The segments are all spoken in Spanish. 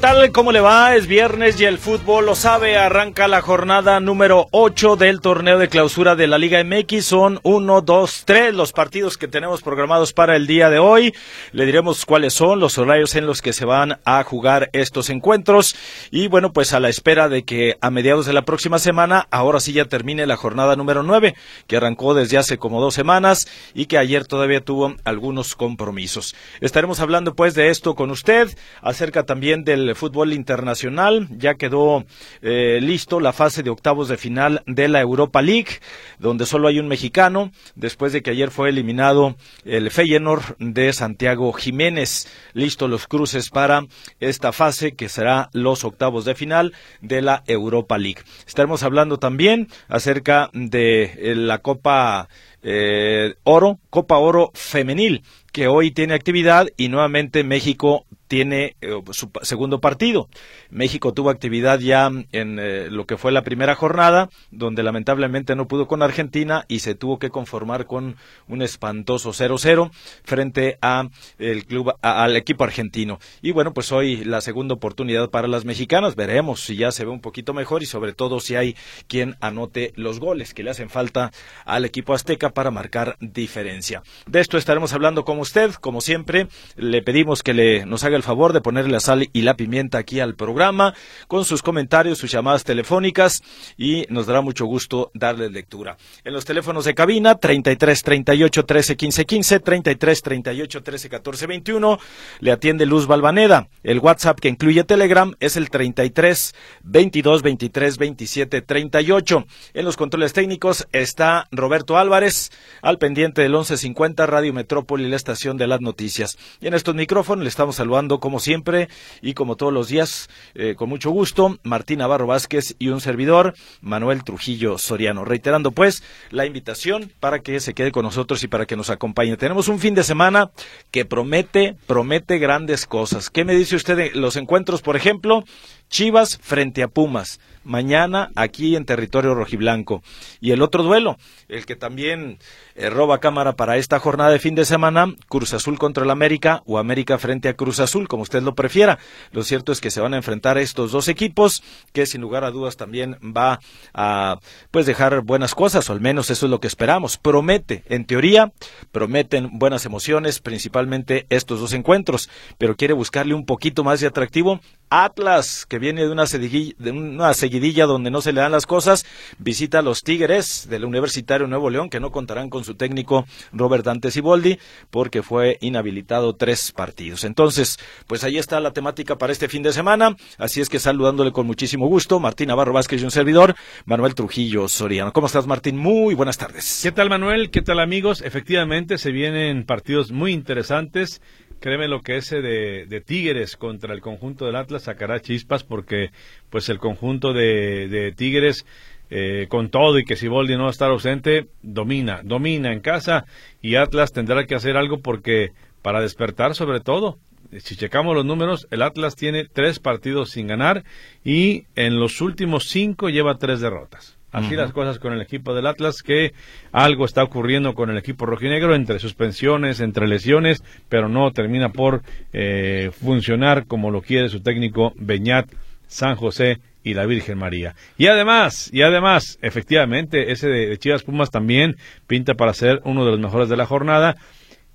Tal? ¿Cómo le va? Es viernes y el fútbol lo sabe. Arranca la jornada número 8 del torneo de clausura de la Liga MX. Son 1, 2, 3 los partidos que tenemos programados para el día de hoy. Le diremos cuáles son los horarios en los que se van a jugar estos encuentros. Y bueno, pues a la espera de que a mediados de la próxima semana, ahora sí ya termine la jornada número 9, que arrancó desde hace como dos semanas y que ayer todavía tuvo algunos compromisos. Estaremos hablando pues de esto con usted, acerca también de fútbol internacional. Ya quedó eh, listo la fase de octavos de final de la Europa League, donde solo hay un mexicano, después de que ayer fue eliminado el Feyenoord de Santiago Jiménez. Listo los cruces para esta fase que será los octavos de final de la Europa League. Estaremos hablando también acerca de eh, la Copa eh, Oro, Copa Oro Femenil, que hoy tiene actividad y nuevamente México tiene eh, su segundo partido. México tuvo actividad ya en eh, lo que fue la primera jornada, donde lamentablemente no pudo con Argentina y se tuvo que conformar con un espantoso 0-0 frente a el club al equipo argentino. Y bueno, pues hoy la segunda oportunidad para las mexicanas, veremos si ya se ve un poquito mejor y sobre todo si hay quien anote los goles que le hacen falta al equipo azteca para marcar diferencia. De esto estaremos hablando con usted, como siempre, le pedimos que le nos haga el favor de ponerle la sal y la pimienta aquí al programa con sus comentarios, sus llamadas telefónicas y nos dará mucho gusto darle lectura. En los teléfonos de cabina 33 38 13 15 15, 33 38 13 14 21 le atiende Luz Balvaneda. El WhatsApp que incluye Telegram es el 33 22 23 27 38. En los controles técnicos está Roberto Álvarez al pendiente del 1150 Radio Metrópoli, la de las noticias. Y en estos micrófonos le estamos saludando como siempre y como todos los días, eh, con mucho gusto, Martín Navarro Vázquez y un servidor, Manuel Trujillo Soriano. Reiterando pues la invitación para que se quede con nosotros y para que nos acompañe. Tenemos un fin de semana que promete, promete grandes cosas. ¿Qué me dice usted de los encuentros, por ejemplo? Chivas frente a Pumas, mañana aquí en territorio rojiblanco. Y el otro duelo, el que también eh, roba cámara para esta jornada de fin de semana, Cruz Azul contra el América o América frente a Cruz Azul, como usted lo prefiera. Lo cierto es que se van a enfrentar estos dos equipos, que sin lugar a dudas también va a pues dejar buenas cosas, o al menos eso es lo que esperamos. Promete, en teoría, prometen buenas emociones, principalmente estos dos encuentros, pero quiere buscarle un poquito más de atractivo Atlas, que viene de una, de una seguidilla donde no se le dan las cosas, visita a los Tigres del Universitario Nuevo León, que no contarán con su técnico Robert Dante Siboldi, porque fue inhabilitado tres partidos. Entonces, pues ahí está la temática para este fin de semana. Así es que saludándole con muchísimo gusto, Martín Navarro Vázquez y un servidor, Manuel Trujillo Soriano. ¿Cómo estás, Martín? Muy buenas tardes. ¿Qué tal, Manuel? ¿Qué tal, amigos? Efectivamente, se vienen partidos muy interesantes créeme lo que ese de, Tigres contra el conjunto del Atlas sacará chispas porque pues el conjunto de, Tigres eh, con todo y que si Boldi no va a estar ausente domina, domina en casa y Atlas tendrá que hacer algo porque para despertar sobre todo si checamos los números, el Atlas tiene tres partidos sin ganar y en los últimos cinco lleva tres derrotas. Así las cosas con el equipo del Atlas, que algo está ocurriendo con el equipo rojinegro, entre suspensiones, entre lesiones, pero no termina por eh, funcionar como lo quiere su técnico Beñat, San José y la Virgen María. Y además, y además, efectivamente, ese de Chivas Pumas también pinta para ser uno de los mejores de la jornada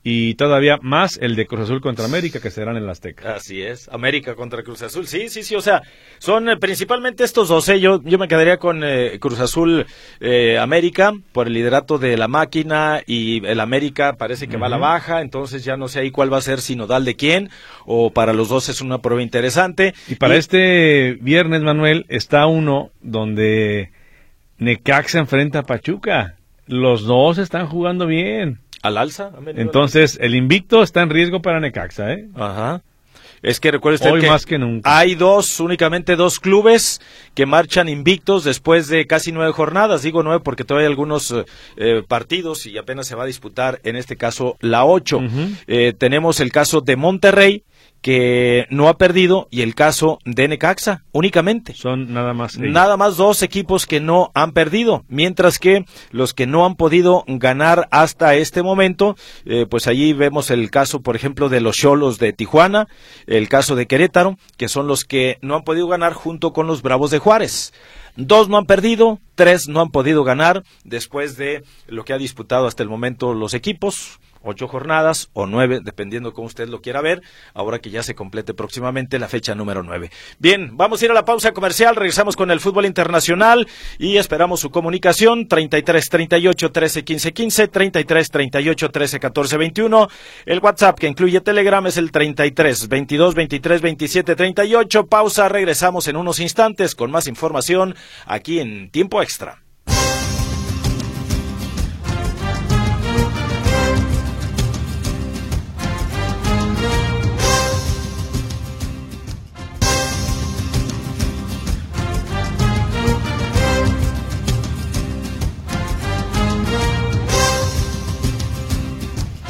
y todavía más el de Cruz Azul contra América que serán en la Azteca. Así es, América contra Cruz Azul, sí, sí, sí, o sea, son eh, principalmente estos dos, ¿eh? yo, yo me quedaría con eh, Cruz Azul América por el liderato de la máquina y el América parece que va a la baja, entonces ya no sé ahí cuál va a ser sinodal de quién, o para los dos es una prueba interesante. Y para este viernes, Manuel, está uno donde Necaxa enfrenta a Pachuca. Los dos están jugando bien. Al alza. Entonces, el invicto está en riesgo para Necaxa, ¿eh? Ajá. Es que recuerde usted Hoy que, más que nunca. hay dos, únicamente dos clubes que marchan invictos después de casi nueve jornadas. Digo nueve porque todavía hay algunos eh, eh, partidos y apenas se va a disputar, en este caso, la ocho. Eh, tenemos el caso de Monterrey, que no ha perdido, y el caso de Necaxa, únicamente. Son nada más. ellos. Nada más dos equipos que no han perdido, mientras que los que no han podido ganar hasta este momento, eh, pues allí vemos el caso, por ejemplo, de los Cholos de Tijuana, el caso de Querétaro, que son los que no han podido ganar junto con los Bravos de Juárez. Dos no han perdido, tres no han podido ganar después de lo que ha disputado hasta el momento los equipos ocho jornadas o nueve, dependiendo cómo usted lo quiera ver, ahora que ya se complete próximamente la fecha número nueve. Bien, vamos a ir a la pausa comercial, regresamos con el fútbol internacional y esperamos su comunicación 33 38 13 15 15, 33 38 13 14 21. El WhatsApp que incluye Telegram es el 33 22 23 27 38. Pausa, regresamos en unos instantes con más información aquí en Tiempo Extra.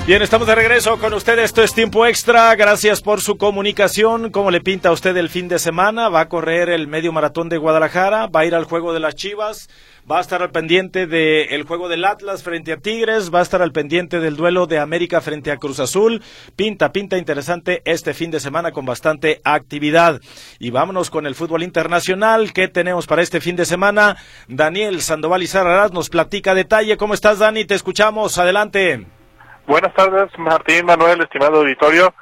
Bien, estamos de regreso con usted. Esto es tiempo extra. Gracias por su comunicación. ¿Cómo le pinta a usted el fin de semana? ¿Va a correr el medio maratón de Guadalajara? ¿Va a ir al juego de las Chivas? ¿Va a estar al pendiente del juego del Atlas frente a Tigres? ¿Va a estar al pendiente del duelo de América frente a Cruz Azul? Pinta, pinta interesante este fin de semana con bastante actividad. Y vámonos con el fútbol internacional. ¿Qué tenemos para este fin de semana? Daniel Sandoval y Sararás nos platica detalle. ¿Cómo estás, Dani? Te escuchamos. Adelante. Buenas tardes, Martín, Manuel, estimado auditorio.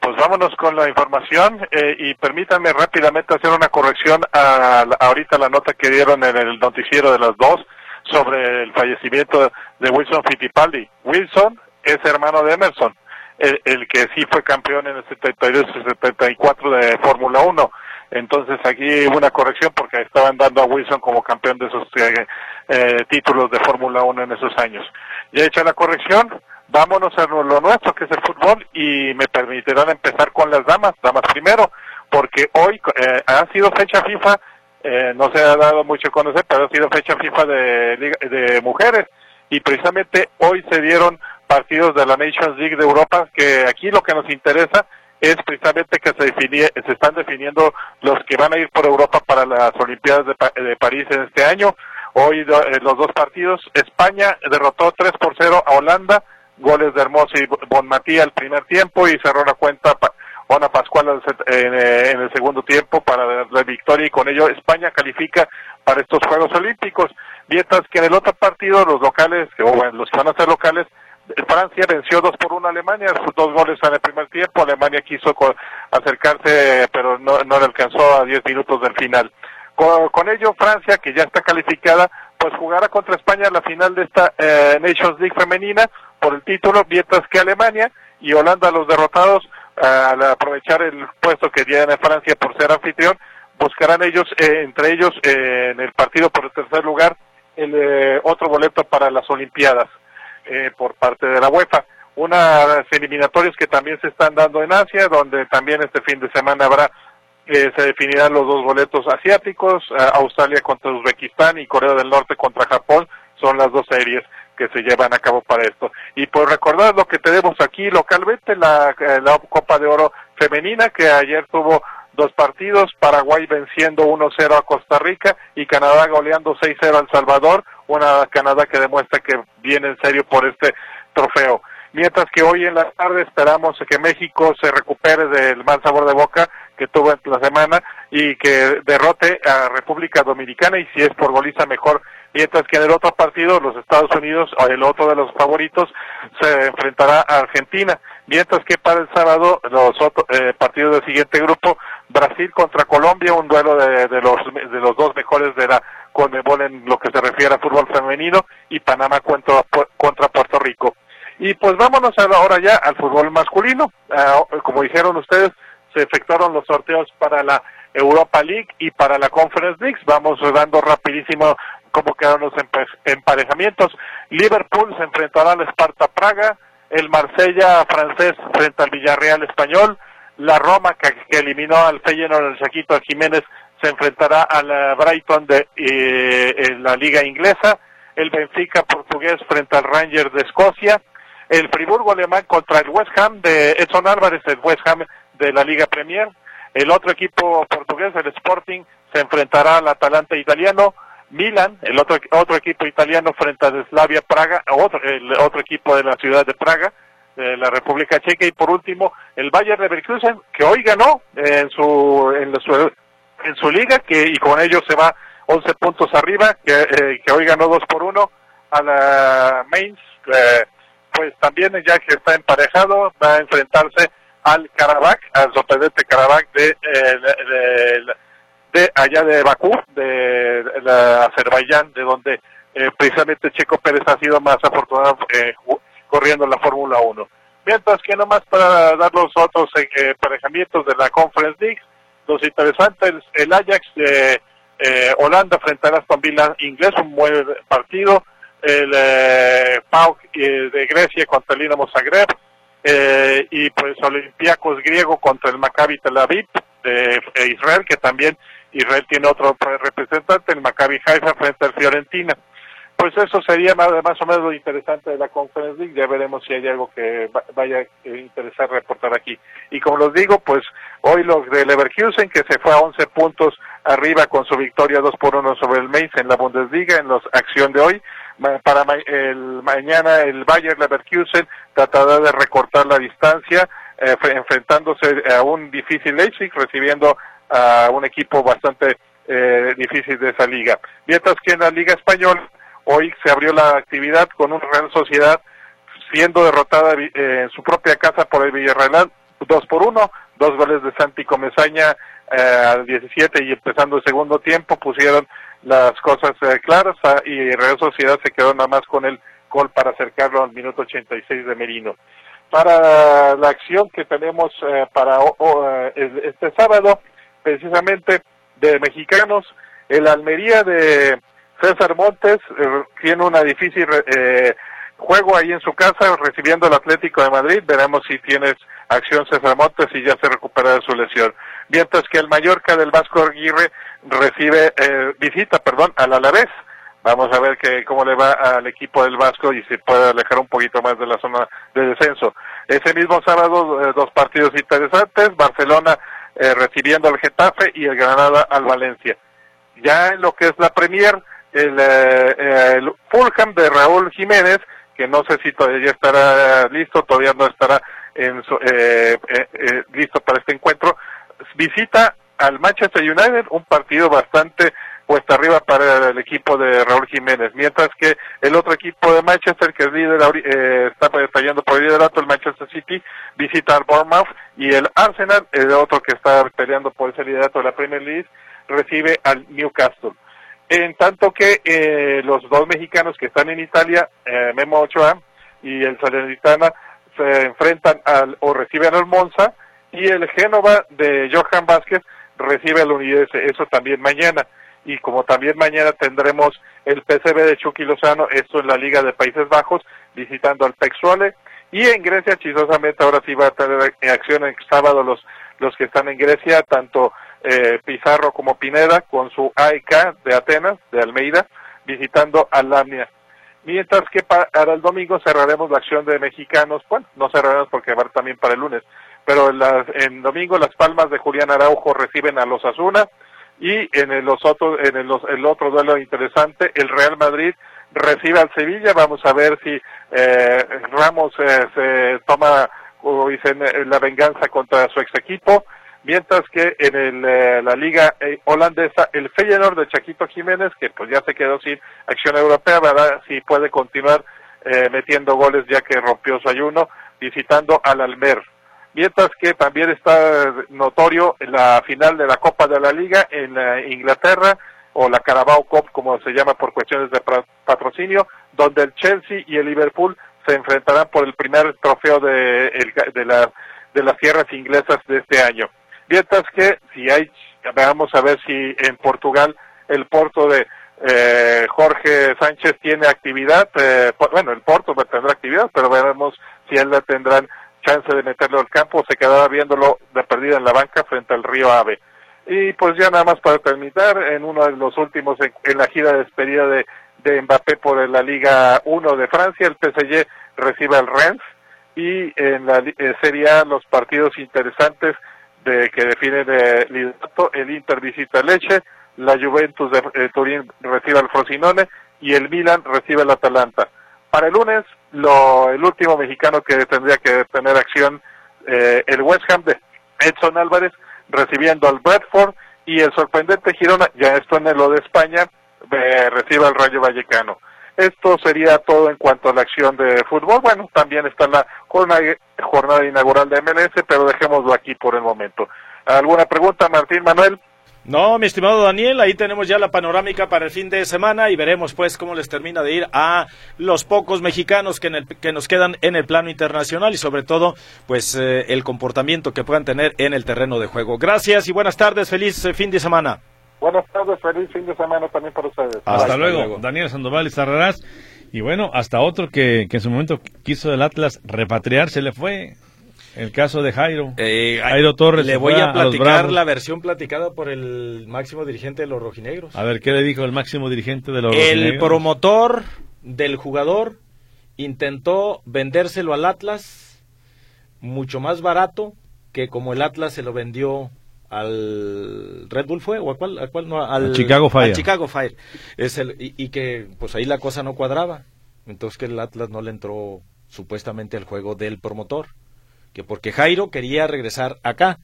Pues vámonos con la información eh, y permítanme rápidamente hacer una corrección a, la- ahorita la nota que dieron en el noticiero de las dos sobre el fallecimiento de Wilson Fittipaldi. Wilson es hermano de Emerson, el, el que sí fue campeón en el 72 y 74 de Fórmula 1. Entonces aquí hubo una corrección porque estaban dando a Wilson como campeón de esos eh, eh, títulos de Fórmula 1 en esos años. Ya hecha la corrección, vámonos a lo nuestro que es el fútbol y me permitirán empezar con las damas, damas primero, porque hoy eh, ha sido fecha FIFA, eh, no se ha dado mucho a conocer, pero ha sido fecha FIFA de, de mujeres y precisamente hoy se dieron partidos de la Nations League de Europa que aquí lo que nos interesa es precisamente que se, definie- se están definiendo los que van a ir por Europa para las Olimpiadas de, de París en este año. Hoy eh, los dos partidos, España derrotó 3 por 0 a Holanda, goles de Hermoso y Bonmatí al primer tiempo y cerró la cuenta Ona Pascual en, eh, en el segundo tiempo para la victoria y con ello España califica para estos Juegos Olímpicos. Mientras que en el otro partido los locales, o bueno, los que van a ser locales, Francia venció 2 por 1 a Alemania, sus dos goles en el primer tiempo, Alemania quiso acercarse pero no, le alcanzó a 10 minutos del final. Con, ello Francia, que ya está calificada, pues jugará contra España la final de esta eh, Nations League femenina por el título, mientras que Alemania y Holanda los derrotados, eh, al aprovechar el puesto que tiene Francia por ser anfitrión, buscarán ellos, eh, entre ellos, eh, en el partido por el tercer lugar, el eh, otro boleto para las Olimpiadas eh, por parte de la UEFA. Unas eliminatorias que también se están dando en Asia, donde también este fin de semana habrá, eh, se definirán los dos boletos asiáticos, eh, Australia contra Uzbekistán y Corea del Norte contra Japón, son las dos series que se llevan a cabo para esto. Y por recordar lo que tenemos aquí localmente, la, eh, la Copa de Oro femenina, que ayer tuvo dos partidos, Paraguay venciendo 1-0 a Costa Rica y Canadá goleando 6-0 a El Salvador, una Canadá que demuestra que viene en serio por este trofeo. Mientras que hoy en la tarde esperamos que México se recupere del mal sabor de boca que tuvo la semana y que derrote a República Dominicana y si es por goliza mejor. Mientras que en el otro partido los Estados Unidos, el otro de los favoritos, se enfrentará a Argentina. Mientras que para el sábado los otros eh, partidos del siguiente grupo, Brasil contra Colombia, un duelo de, de los de los dos mejores de la Conmebol en lo que se refiere a fútbol femenino y Panamá contra, contra Puerto Rico. Y pues vámonos ahora ya al fútbol masculino. Uh, como dijeron ustedes, se efectuaron los sorteos para la Europa League y para la Conference League. Vamos dando rapidísimo cómo quedaron los emparejamientos. Liverpool se enfrentará al Esparta Praga, el Marsella francés frente al Villarreal español, la Roma que, eliminó al Feyenoord el Saquito Jiménez se enfrentará al Brighton de eh, la liga inglesa, el Benfica portugués frente al Rangers de Escocia, el Friburgo alemán contra el West Ham de Edson Álvarez, el West Ham de la Liga Premier, el otro equipo portugués, el Sporting, se enfrentará al Atalanta italiano, Milan, el otro, otro equipo italiano frente a Slavia Praga, otro, el otro equipo de la ciudad de Praga, de la República Checa, y por último el Bayern Leverkusen, que hoy ganó en su, en su, en su liga, que, y con ello se va 11 puntos arriba, que, eh, que hoy ganó 2 por 1 a la Mainz, eh, pues también ya que está emparejado, va a enfrentarse al Karabakh, al sorprendente Karabakh de, eh, de, allá de Bakú, de, la Azerbaiyán, de donde eh, precisamente Checo Pérez ha sido más afortunado eh, corriendo en la Fórmula 1. Mientras que nomás para dar los otros emparejamientos de la Conference League, los interesantes, el Ajax de Holanda frente a Aston Villa inglés, un buen partido, el eh, PAOK de Grecia contra el Dinamo Zagreb, eh, y pues Olympiacos griego contra el Maccabi Tel Aviv de Israel, que también Israel tiene otro representante, el Maccabi Haifa frente al Fiorentina. Pues eso sería más, o menos lo interesante de la Conference League, ya veremos si hay algo que vaya a interesar reportar aquí. Y como los digo, pues hoy los de Leverkusen, que se fue a 11 puntos arriba con su victoria 2 por 1 sobre el Mainz en la Bundesliga, en la acción de hoy, para el mañana el Bayern Leverkusen tratará de recortar la distancia eh, enfrentándose a un difícil Leipzig recibiendo a un equipo bastante eh, difícil de esa liga. Mientras que en la Liga Española hoy se abrió la actividad con una Real Sociedad siendo derrotada eh, en su propia casa por el Villarreal 2 por 1, dos goles de Santi Comesaña al 17 y empezando el segundo tiempo pusieron las cosas eh, claras ah, y Real Sociedad se quedó nada más con el gol para acercarlo al minuto 86 de Merino. Para la acción que tenemos eh, para eh, este sábado, precisamente de mexicanos, el Almería de César Montes tiene una difícil juego ahí en su casa recibiendo el Atlético de Madrid. Veremos si tienes acción César Montes y ya se recupera de su lesión. Mientras que el Mallorca del Vasco Aguirre recibe, eh, visita, perdón, al Alavés. Vamos a ver que, cómo le va al equipo del Vasco y si puede alejar un poquito más de la zona de descenso. Ese mismo sábado, eh, dos partidos interesantes, Barcelona eh, recibiendo al Getafe y el Granada al Valencia. Ya en lo que es la Premier, el, el Fulham de Raúl Jiménez, que no sé si todavía estará listo, todavía no estará en listo para este encuentro, visita al Manchester United, un partido bastante puesta arriba para el equipo de Raúl Jiménez, mientras que el otro equipo de Manchester, que es líder, eh, está estallando por el liderato, el Manchester City, visita al Bournemouth y el Arsenal, el otro que está peleando por ese liderato de la Premier League, recibe al Newcastle. En tanto que eh, los dos mexicanos que están en Italia, eh, Memo Ochoa y el Salernitana, se enfrentan al o reciben al Monza y el Génova de Johan Vázquez recibe al Unidense, eso también mañana. Y como también mañana tendremos el PCB de Chucky Lozano, esto en la Liga de Países Bajos, visitando al Pexuale. Y en Grecia, chistosamente, ahora sí va a tener en acción el sábado los, los que están en Grecia, tanto eh, Pizarro como Pineda, con su AEK de Atenas, de Almeida, visitando a Lamnia. Mientras que para el domingo cerraremos la acción de mexicanos, bueno, no cerraremos porque va también para el lunes, pero en, domingo Las Palmas de Julián Araujo reciben a los Asuna y en el, los otros, en el, el, otro duelo interesante, el Real Madrid recibe al Sevilla. Vamos a ver si eh, Ramos eh, se toma como dicen, eh, la venganza contra su ex equipo. Mientras que en el, la liga holandesa, el Feyenoord de Chaquito Jiménez, que pues ya se quedó sin acción europea, ¿verdad? Si puede continuar metiendo goles ya que rompió su ayuno, visitando al Almer mientras que también está notorio la final de la Copa de la Liga en eh, Inglaterra, o la Carabao Cup, como se llama por cuestiones de patrocinio, donde el Chelsea y el Liverpool se enfrentarán por el primer trofeo de, de, de las tierras inglesas de este año. Mientras que, si hay, vamos a ver si en Portugal el Porto de eh, Jorge Sánchez tiene actividad, eh, bueno, el Porto tendrá actividad, pero veremos si él la tendrán chance de meterlo al campo, se quedará viéndolo de perdida en la banca frente al Río Ave. Y pues ya nada más para terminar, en uno de los últimos, en, la gira de despedida de, de Mbappé por la Liga 1 de Francia, el PSG recibe al Rennes y en la eh, Serie A los partidos interesantes de que definen el liderato, el Inter visita Leche, la Juventus de eh, Turín recibe al Frosinone y el Milan recibe al Atalanta. Para el lunes, lo, el último mexicano que tendría que tener acción, eh, el West Ham de Edson Álvarez recibiendo al Bradford y el sorprendente Girona, ya esto en lo de España, eh, recibe al Rayo Vallecano. Esto sería todo en cuanto a la acción de fútbol. Bueno, también está la jornada, jornada inaugural de MLS, pero dejémoslo aquí por el momento. ¿Alguna pregunta, Martín Manuel? No, mi estimado Daniel, ahí tenemos ya la panorámica para el fin de semana y veremos pues cómo les termina de ir a los pocos mexicanos que, que nos quedan en el plano internacional y sobre todo pues eh, el comportamiento que puedan tener en el terreno de juego. Gracias y buenas tardes, feliz eh, fin de semana. Buenas tardes, feliz fin de semana también para ustedes. Hasta, luego. Daniel Sandoval y Sarrarás. Y bueno, hasta otro que, que en su momento quiso el Atlas repatriar, se le fue el caso de Jairo. Eh, Jairo Torres. Le voy a platicar la versión platicada por el máximo dirigente de los rojinegros. A ver, ¿qué le dijo el máximo dirigente de los el rojinegros? El promotor del jugador intentó vendérselo al Atlas mucho más barato que como el Atlas se lo vendió al Red Bull fue o a cuál, a cuál no al, Chicago Fire Chicago Fire es el y, y, que pues ahí la cosa no cuadraba entonces que el Atlas no le entró supuestamente al juego del promotor que porque Jairo quería regresar acá,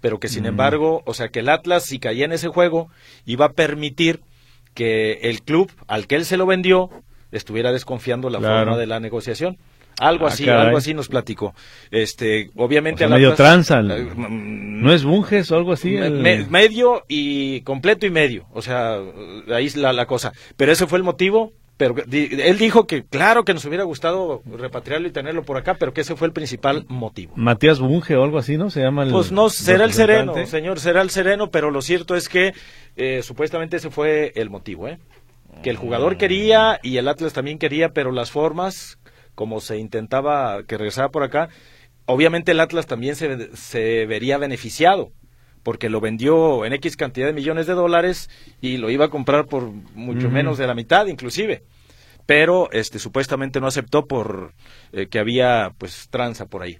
pero que sin mm. embargo, o sea, que el Atlas si caía en ese juego iba a permitir que el club al que él se lo vendió estuviera desconfiando la forma de la negociación. Algo ah, así, algo así nos platicó. Este, obviamente o medio tranza, eh, no es Bunges o algo así. medio y completo y medio, o sea, ahí es la, la cosa. Pero ese fue el motivo pero él dijo que claro que nos hubiera gustado repatriarlo y tenerlo por acá, pero que ese fue el principal motivo. Matías Bunge o algo así, ¿no? Se llama el Pues no, será el sereno, señor, será el sereno, pero lo cierto es que eh, supuestamente ese fue el motivo, ¿eh? Que el jugador quería y el Atlas también quería, pero las formas, como se intentaba que regresara por acá, obviamente el Atlas también se, se vería beneficiado porque lo vendió en X cantidad de millones de dólares y lo iba a comprar por mucho menos de la mitad inclusive. Pero este supuestamente no aceptó por eh, que había pues tranza por ahí.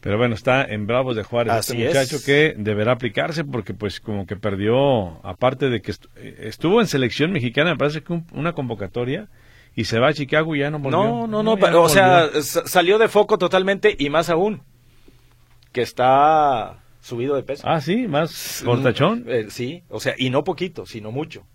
Pero bueno, está en Bravos de Juárez este muchacho que deberá aplicarse porque pues como que perdió, aparte de que eh, estuvo en selección mexicana, me parece que una convocatoria y se va a Chicago y ya no volvió. No, no, no, o sea, salió de foco totalmente y más aún que está subido de peso. Ah, sí, más cortachón. Eh, sí, o sea, y no poquito, sino mucho.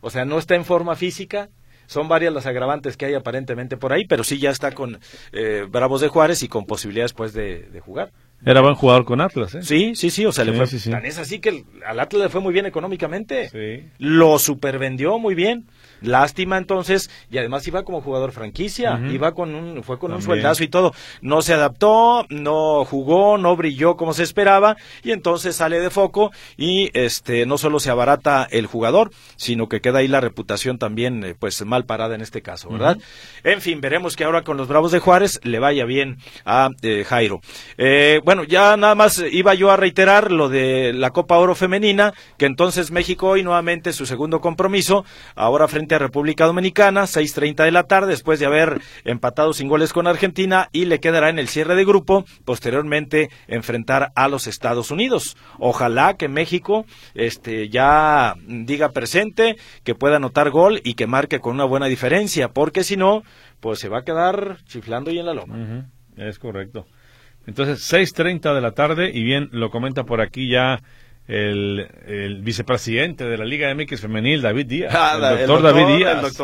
O sea, no está en forma física. Son varias las agravantes que hay aparentemente por ahí, pero sí ya está con eh, Bravos de Juárez y con posibilidades pues de, de jugar. Era buen jugador con Atlas, ¿eh? Sí, sí, sí, o sea, le fue tan es así que al Atlas le fue muy bien económicamente. Sí. Lo supervendió muy bien. Lástima entonces, y además iba como jugador franquicia, iba con un, fue con un sueldazo y todo. No se adaptó, no jugó, no brilló como se esperaba, y entonces sale de foco y este no solo se abarata el jugador, sino que queda ahí la reputación también, eh, pues mal parada en este caso, ¿verdad? En fin, veremos que ahora con los Bravos de Juárez le vaya bien a eh, Jairo. Eh, bueno, ya nada más iba yo a reiterar lo de la Copa Oro Femenina, que entonces México hoy nuevamente su segundo compromiso, ahora frente República Dominicana, 6.30 de la tarde, después de haber empatado sin goles con Argentina y le quedará en el cierre de grupo, posteriormente enfrentar a los Estados Unidos. Ojalá que México este, ya diga presente, que pueda anotar gol y que marque con una buena diferencia, porque si no, pues se va a quedar chiflando y en la loma. Es correcto. Entonces, 6.30 de la tarde, y bien, lo comenta por aquí ya el, vicepresidente de la Liga MX femenil, David Díaz, ah, el, doctor David Díaz,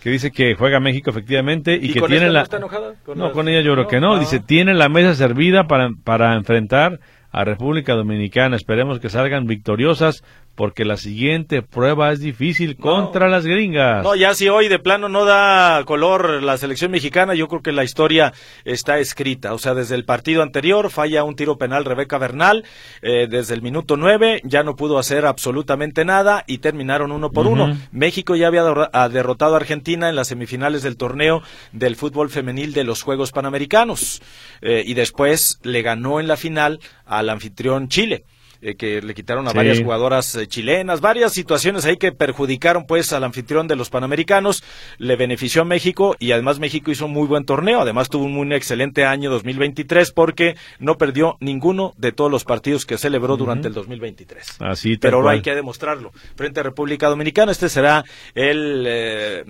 que dice que juega México efectivamente y, que tiene la no, ¿Con no, con ella yo creo que no, dice tiene la mesa servida para, para enfrentar a República Dominicana. Esperemos que salgan victoriosas porque la siguiente prueba es difícil contra las gringas. No, ya si hoy de plano no da color la selección mexicana, yo creo que la historia está escrita. O sea, desde el partido anterior falla un tiro penal Rebeca Bernal, eh, desde el minuto nueve ya no pudo hacer absolutamente nada y terminaron uno por uno. México ya había derrotado a Argentina en las semifinales del torneo del fútbol femenil de los Juegos Panamericanos eh, y después le ganó en la final al anfitrión Chile. Eh, que le quitaron a varias jugadoras eh, chilenas, varias situaciones ahí que perjudicaron pues al anfitrión de los Panamericanos, le benefició a México y además México hizo un muy buen torneo, además tuvo un muy excelente año 2023 porque no perdió ninguno de todos los partidos que celebró durante el 2023. Así Pero ahora hay que demostrarlo. Frente a República Dominicana, este será el eh,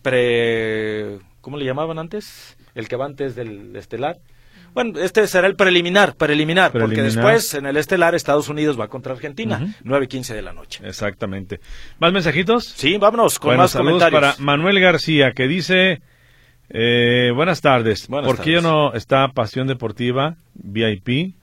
pre... ¿Cómo le llamaban antes? El que va antes del estelar. Bueno, este será el preliminar, preliminar, porque después en el estelar Estados Unidos va contra Argentina, nueve quince de la noche. Exactamente. ¿Más mensajitos? Sí, vámonos con más saludos comentarios. para Manuel García, que dice, eh, buenas tardes, ¿por qué no está Pasión Deportiva VIP?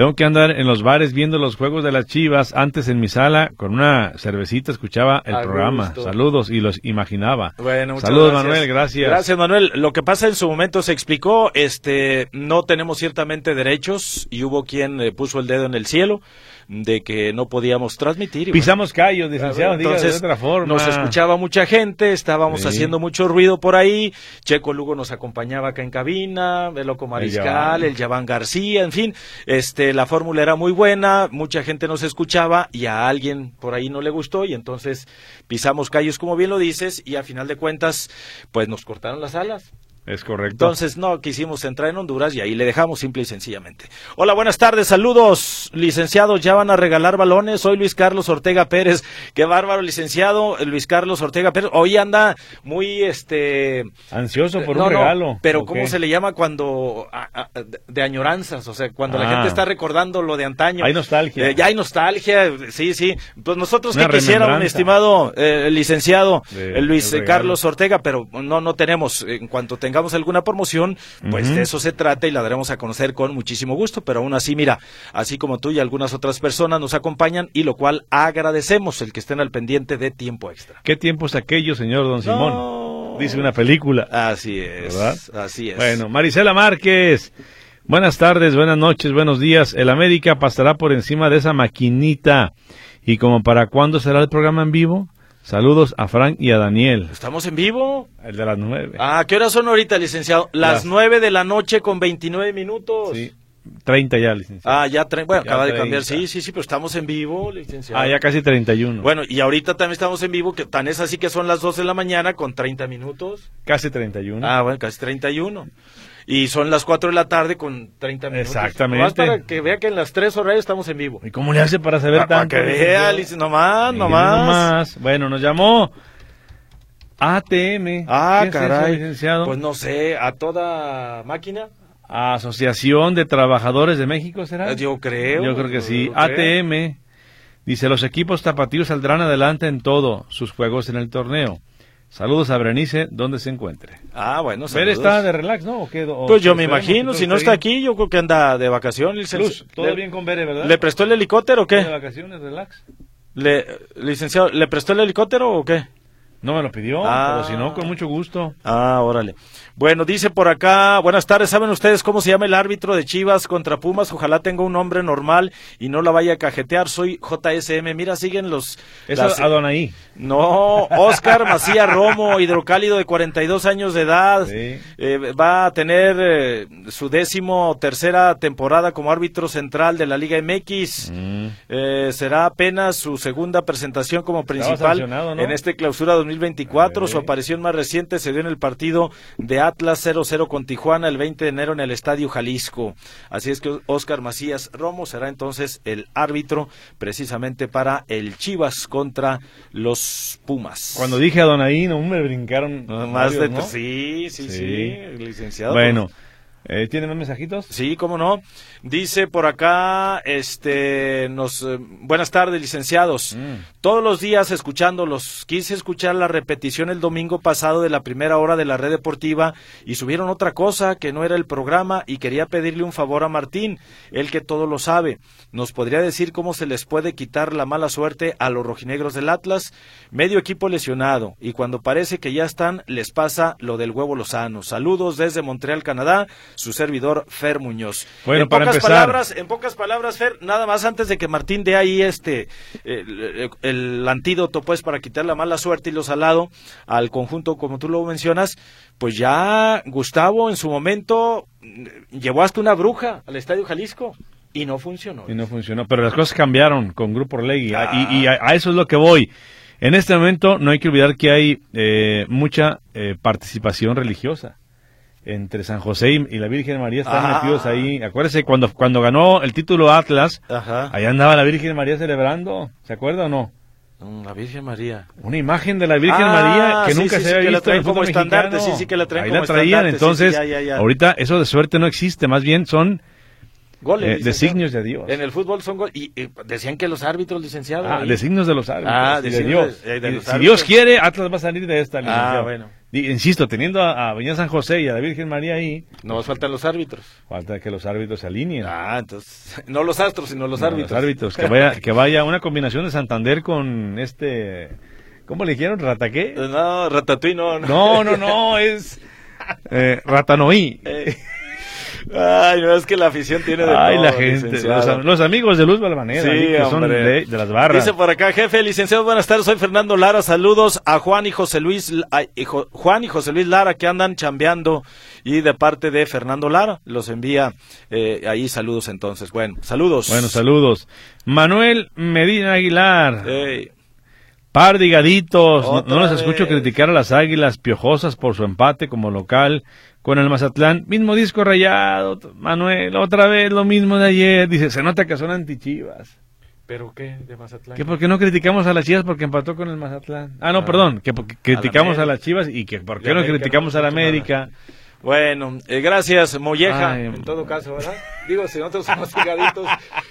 Tengo que andar en los bares viendo los juegos de las Chivas. Antes en mi sala, con una cervecita, escuchaba el programa. Saludos y los imaginaba. Bueno, Saludos, Manuel, gracias. Gracias, Manuel. Lo que pasa en su momento se explicó, este, no tenemos ciertamente derechos y hubo quien eh, puso el dedo en el cielo de que no podíamos transmitir. Pisamos callos, licenciado, entonces, de otra forma. Nos escuchaba mucha gente, estábamos haciendo mucho ruido por ahí. Checo Lugo nos acompañaba acá en cabina, el Loco Mariscal, el Yaván García, en fin, este, la fórmula era muy buena, mucha gente nos escuchaba y a alguien por ahí no le gustó y entonces pisamos callos, como bien lo dices, y a final de cuentas, pues nos cortaron las alas. Es correcto. Entonces no quisimos entrar en Honduras y ahí le dejamos simple y sencillamente. Hola, buenas tardes, saludos, licenciados, ya van a regalar balones. Soy Luis Carlos Ortega Pérez. Qué bárbaro, licenciado Luis Carlos Ortega Pérez. Hoy anda muy este ansioso por un regalo. pero ¿cómo se le llama cuando de añoranzas? O sea, cuando la gente ah. está recordando lo de antaño. Hay nostalgia. Eh, ya hay nostalgia, sí, sí. Pues nosotros que quisiéramos, estimado eh, licenciado Luis Carlos Ortega, pero no no tenemos en cuanto tengamos tengamos alguna promoción, pues de eso se trata y la daremos a conocer con muchísimo gusto. Pero aún así, mira, así como tú y algunas otras personas nos acompañan y lo cual agradecemos el que estén al pendiente de tiempo extra. ¿Qué tiempo es aquello, señor Don Simón? Dice una película. Así es. Así es. Bueno, Marisela Márquez. Buenas tardes, buenas noches, buenos días. El América pasará por encima de esa maquinita. ¿Y como para cuándo será el programa en vivo? Saludos a Frank y a Daniel. ¿Estamos en vivo? El de las nueve. Ah, ¿qué horas son ahorita, licenciado? Las, nueve de la noche con veintinueve minutos. Sí. Treinta ya, licenciado. Ah, ya, bueno, acaba de cambiar. Sí, sí, sí, pero estamos en vivo, licenciado. Ah, ya casi treinta y uno. Bueno, y ahorita también estamos en vivo, que tan es así que son las dos de la mañana con treinta minutos. Casi treinta y uno. Ah, bueno, casi treinta y son las 4 de la tarde con 30 minutos. Exactamente. Nomás para que vea que en las 3 horas estamos en vivo. ¿Y cómo le hace para saber tanto? Para que vea, Alice, nomás, nomás. Bueno, nos llamó ATM. Ah, caray. licenciado? Pues no sé, a toda máquina. Asociación de Trabajadores de México, ¿será? Yo creo. Yo creo que sí. ATM. Dice, los equipos tapatíos saldrán adelante en todo sus juegos en el torneo. Saludos a Berenice, donde se encuentre. Ah, bueno, saludos. está de relax, no? pues yo me imagino, si no está aquí, yo creo que anda de vacaciones. Luz, todo bien con Bere, ¿verdad? ¿Le prestó el helicóptero o qué? De vacaciones, relax. Le, licenciado, ¿le prestó el helicóptero o qué? No me lo pidió, pero si no, ah. con mucho gusto. Ah, órale. Bueno, dice por acá, buenas tardes, ¿saben ustedes cómo se llama el árbitro de Chivas contra Pumas? Ojalá tenga un nombre normal y no la vaya a cajetear. Soy JSM, mira, siguen los... Es Adonai. No, Oscar Macías Romo, hidrocálido de 42 años de edad. Eh, va a tener eh, su décimo tercera temporada como árbitro central de la Liga MX. Mm. Eh, será apenas su segunda presentación como principal en este clausura 2024. Su aparición más reciente se dio en el partido de Atlas 0-0 con Tijuana el 20 de enero en el Estadio Jalisco. Así es que Oscar Macías Romo será entonces el árbitro precisamente para el Chivas contra los Pumas. Cuando dije a Donaí, no me brincaron. Más de sí, sí, sí, licenciado. Bueno. Eh, ¿Tiene más mensajitos? Sí, cómo no. Dice por acá, este, nos, eh, buenas tardes, licenciados. Mm. Todos los días escuchándolos, quise escuchar la repetición el domingo pasado de la primera hora de la red deportiva y subieron otra cosa que no era el programa y quería pedirle un favor a Martín, él que todo lo sabe. ¿Nos podría decir cómo se les puede quitar la mala suerte a los rojinegros del Atlas? Medio equipo lesionado y cuando parece que ya están, les pasa lo del huevo lozano. Saludos desde Montreal, Canadá su servidor Fer Muñoz. Bueno, en para pocas empezar- palabras, en pocas palabras, Fer, nada más antes de que Martín dé ahí este el, antídoto pues para quitar la mala suerte y lo salado al conjunto como tú lo mencionas, pues ya Gustavo en su momento mm, llevó hasta una bruja al Estadio Jalisco y no funcionó. Y no funcionó. Pero las cosas cambiaron con Grupo Orlegui. Ah. Y, y a, a eso es lo que voy. En este momento no hay que olvidar que hay eh, mucha eh, participación religiosa. Entre San José y, la Virgen María están Ah. metidos ahí. Acuérdese, cuando, cuando ganó el título Atlas, Ajá. ahí andaba la Virgen María celebrando. ¿Se acuerda o no? Mm, La Virgen María. Una imagen de la Virgen Ah, María que sí, nunca sí, se sí, había visto en el como fútbol estandarte, mexicano. sí, sí, que la traen Ahí como la traían, entonces, ya, ya, ya. ahorita eso de suerte no existe, más bien son Goles. eh, licenciado. designios de Dios. En el fútbol son goles. Y, y decían que los árbitros, licenciado. Ah, ahí- designios de los árbitros. Ah, de designios Dios. de- de Y los si árbitros. Dios quiere, Atlas va a salir de esta. licenciado. Ah, bueno. Insisto, teniendo a, a Beñá San José y a la Virgen María ahí, No nos faltan los árbitros. falta que los árbitros se alineen. Ah, entonces. No los astros, sino los No, árbitros. Los árbitros. Que vaya, que vaya una combinación de Santander con este. ¿Cómo le dijeron? ¿Rataqué? No, Ratatouille no. No, no, no, es. Eh, Ratanoí. Eh, Ay, no, es que la afición tiene de Ay, todo, la gente. Los, los amigos de Luz Balvanera, Sí, que son de, de las barras. Dice por acá, jefe, licenciado, buenas tardes, soy Fernando Lara, saludos a Juan y José Luis, a- y Jo- Juan y José Luis Lara que andan chambeando y de parte de Fernando Lara los envía eh, ahí saludos entonces. Bueno, saludos. Bueno, saludos. Manuel Medina Aguilar. Par de higaditos. No, no los vez. escucho criticar a las águilas piojosas por su empate como local con el Mazatlán. Mismo disco rayado. Manuel, otra vez lo mismo de ayer. Dice, se nota que son antichivas. ¿Pero qué? ¿De Mazatlán? Que por qué no criticamos a las chivas porque empató con el Mazatlán. Ah, no, Ah. perdón. Que porque criticamos a, las chivas y que por Y qué no criticamos no a la América. Bueno, eh, gracias, Molleja, Ay, en todo caso, ¿verdad? Digo, si nosotros somos pegaditos,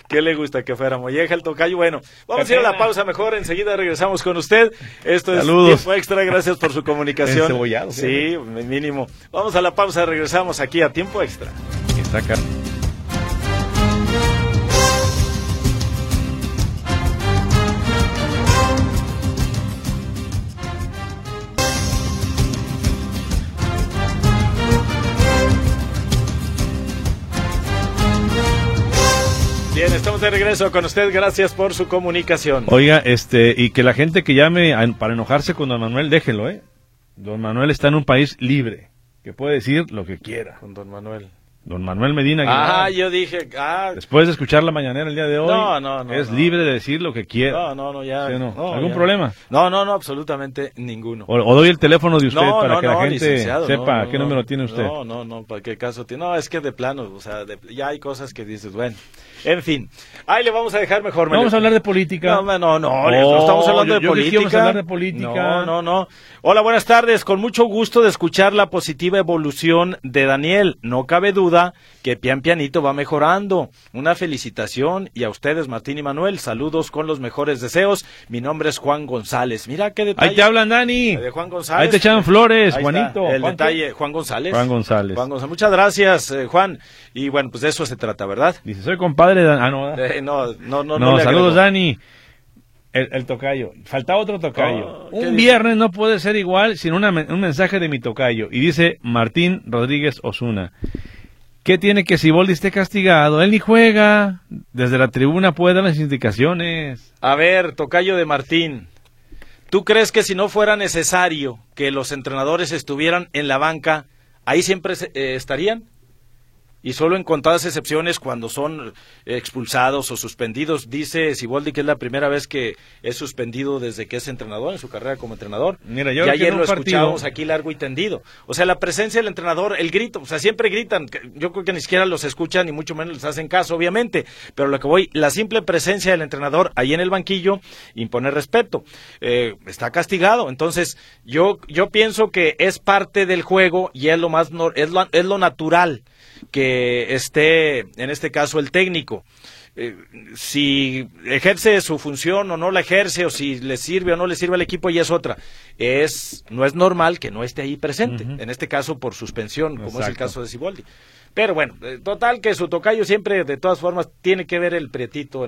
¿qué le gusta que fuera Molleja el tocayo? Bueno, vamos a ir a la pausa mejor, enseguida regresamos con usted. Esto es Saludos. Tiempo Extra, gracias por su comunicación. Sí, mínimo. Vamos a la pausa, regresamos aquí a Tiempo Extra. Está acá. De regreso con usted, gracias por su comunicación. Oiga, este, y que la gente que llame a- para enojarse con don Manuel, déjelo, ¿eh? Don Manuel está en un país libre, que puede decir lo que quiera. Con don Manuel. Don Manuel Medina Aguilar, Ah, yo dije, ah, después de escuchar la mañanera el día de hoy, No, no, no, es libre de decir lo que quiera. no, no, no, ya. ¿Sí o no? ¿Algún ya. problema? No, no, no, absolutamente ninguno. O, o doy el teléfono de usted para que la gente sepa qué número tiene usted. No, no, no, ¿para qué caso tiene? No, es que de plano, o sea, de- ya hay cosas que dices, bueno, en fin. Ahí le vamos a dejar mejor. Vamos a hablar de política. No, no, no, Oh, no estamos hablando yo- de yo política. íbamos a hablar de política. No, no, no. Hola, buenas tardes. Con mucho gusto de escuchar la positiva evolución de Daniel. No cabe duda que pian pianito va mejorando. Una felicitación y a ustedes, Martín y Manuel, saludos con los mejores deseos. Mi nombre es Juan González. Mira qué detalle. Ahí te hablan, Dani. De Juan González. Ahí te echaban flores, Ahí Juanito. está, el ¿Juan qué? detalle, Juan González. Juan González. Juan González. Muchas gracias, eh, Juan. Y bueno, pues de eso se trata, ¿verdad? Dice, soy compadre Ah, no, Eh, no, no, no. No, saludos. Dani. El, el tocayo. Faltaba otro tocayo. Oh, ¿qué un viernes no puede ser igual sin una un mensaje de mi tocayo. Y dice Martín Rodríguez Osuna. ¿Qué tiene que Siboldi esté castigado? Él ni juega. Desde la tribuna puede dar las indicaciones. A ver, tocayo de Martín. ¿Tú crees que si no fuera necesario que los entrenadores estuvieran en la banca, ahí siempre eh, estarían? Y solo en contadas excepciones cuando son expulsados o suspendidos. Dice Siboldi que es la primera vez que es suspendido desde que es entrenador en su carrera como entrenador. Mira, y yo que ayer lo partido- escuchábamos aquí largo y tendido. O sea, la presencia del entrenador, el grito, o sea, siempre gritan. Yo creo que ni siquiera los escuchan ni mucho menos les hacen caso, obviamente. Pero lo que voy, la simple presencia del entrenador ahí en el banquillo impone respeto. Eh, está castigado. Entonces, yo, yo pienso que es parte del juego y es lo más, es lo, es lo natural que esté, en este caso, el técnico. Eh, si ejerce su función o no la ejerce, o si le sirve o no le sirve al equipo, ya es otra. Es, no es normal que no esté ahí presente, en este caso por suspensión, como es el caso de Siboldi. Pero bueno, eh, total que su tocayo siempre, de todas formas, tiene que ver el prietito.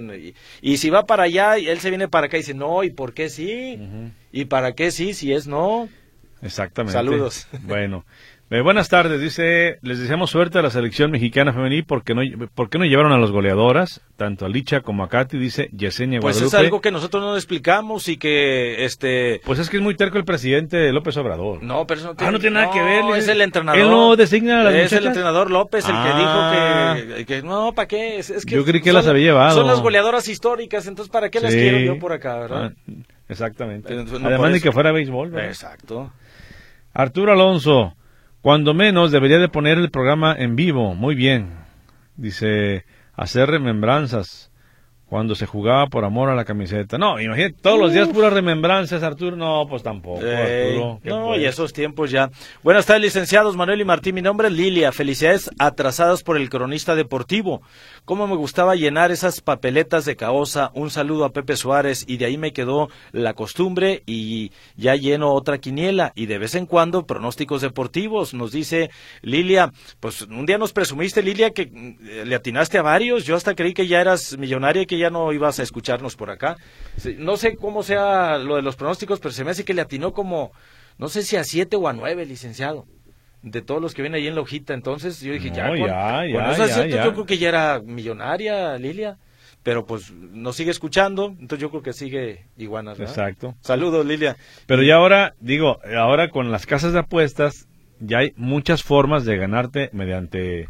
y, si va para allá, y él se viene para acá y dice, no, ¿y por qué sí? ¿Y para qué sí? Si es no. Exactamente. Saludos. Bueno, eh, buenas tardes, dice, les deseamos suerte a la selección mexicana femenil porque no, porque no llevaron a las goleadoras, tanto a Licha como a Katy, dice Yesenia Guadalupe. Pues es algo que nosotros no explicamos y que, este... Pues es que es muy terco el presidente López Obrador. No, pero eso no tiene, ah, no tiene nada que ver. es el entrenador. Él no designa a las Es el entrenador López el que dijo Ah. que, que no, ¿para qué? Es, es que Yo creí que son- las había llevado. Son las goleadoras históricas, entonces ¿para qué las quiero yo por acá, verdad? Ah, exactamente. Entonces, no Además de que fuera béisbol. ¿verdad? Exacto. Arturo Alonso, cuando menos debería de poner el programa en vivo. Muy bien. Dice, hacer remembranzas cuando se jugaba por amor a la camiseta. No, imagínate, todos los días puras remembranzas, Arturo. No, pues tampoco, Ey, Arturo. ¿qué no, y esos tiempos ya. Buenas tardes, licenciados Manuel y Martín. Mi nombre es Lilia. Felicidades atrasadas por el cronista deportivo. Cómo me gustaba llenar esas papeletas de caosa. Un saludo a Pepe Suárez y de ahí me quedó la costumbre y ya lleno otra quiniela y de vez en cuando pronósticos deportivos. Nos dice Lilia, pues un día nos presumiste, Lilia, que mm, le atinaste a varios. Yo hasta creí que ya eras millonaria y que ya no ibas a escucharnos por acá. No sé cómo sea lo de los pronósticos, pero se me hace que le atinó como, no sé si a siete o a nueve, licenciado. De todos los que vienen ahí en la hojita. Entonces yo dije, No, ya, con, ya, con ya, esos ya, yo creo que ya era millonaria, Lilia. Pero pues nos sigue escuchando, entonces yo creo que sigue iguana. ¿verdad? Exacto. Saludos, Lilia. Pero ya ahora, digo, ahora con las casas de apuestas, ya hay muchas formas de ganarte mediante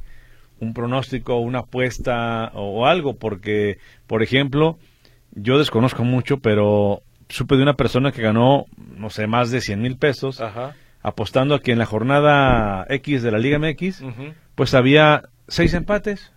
un pronóstico, una apuesta o, o algo, porque, por ejemplo, yo desconozco mucho, pero supe de una persona que ganó, no sé, más de 100 mil pesos, Ajá. Apostando a que en la jornada X de la Liga MX, ujú. pues había seis empates.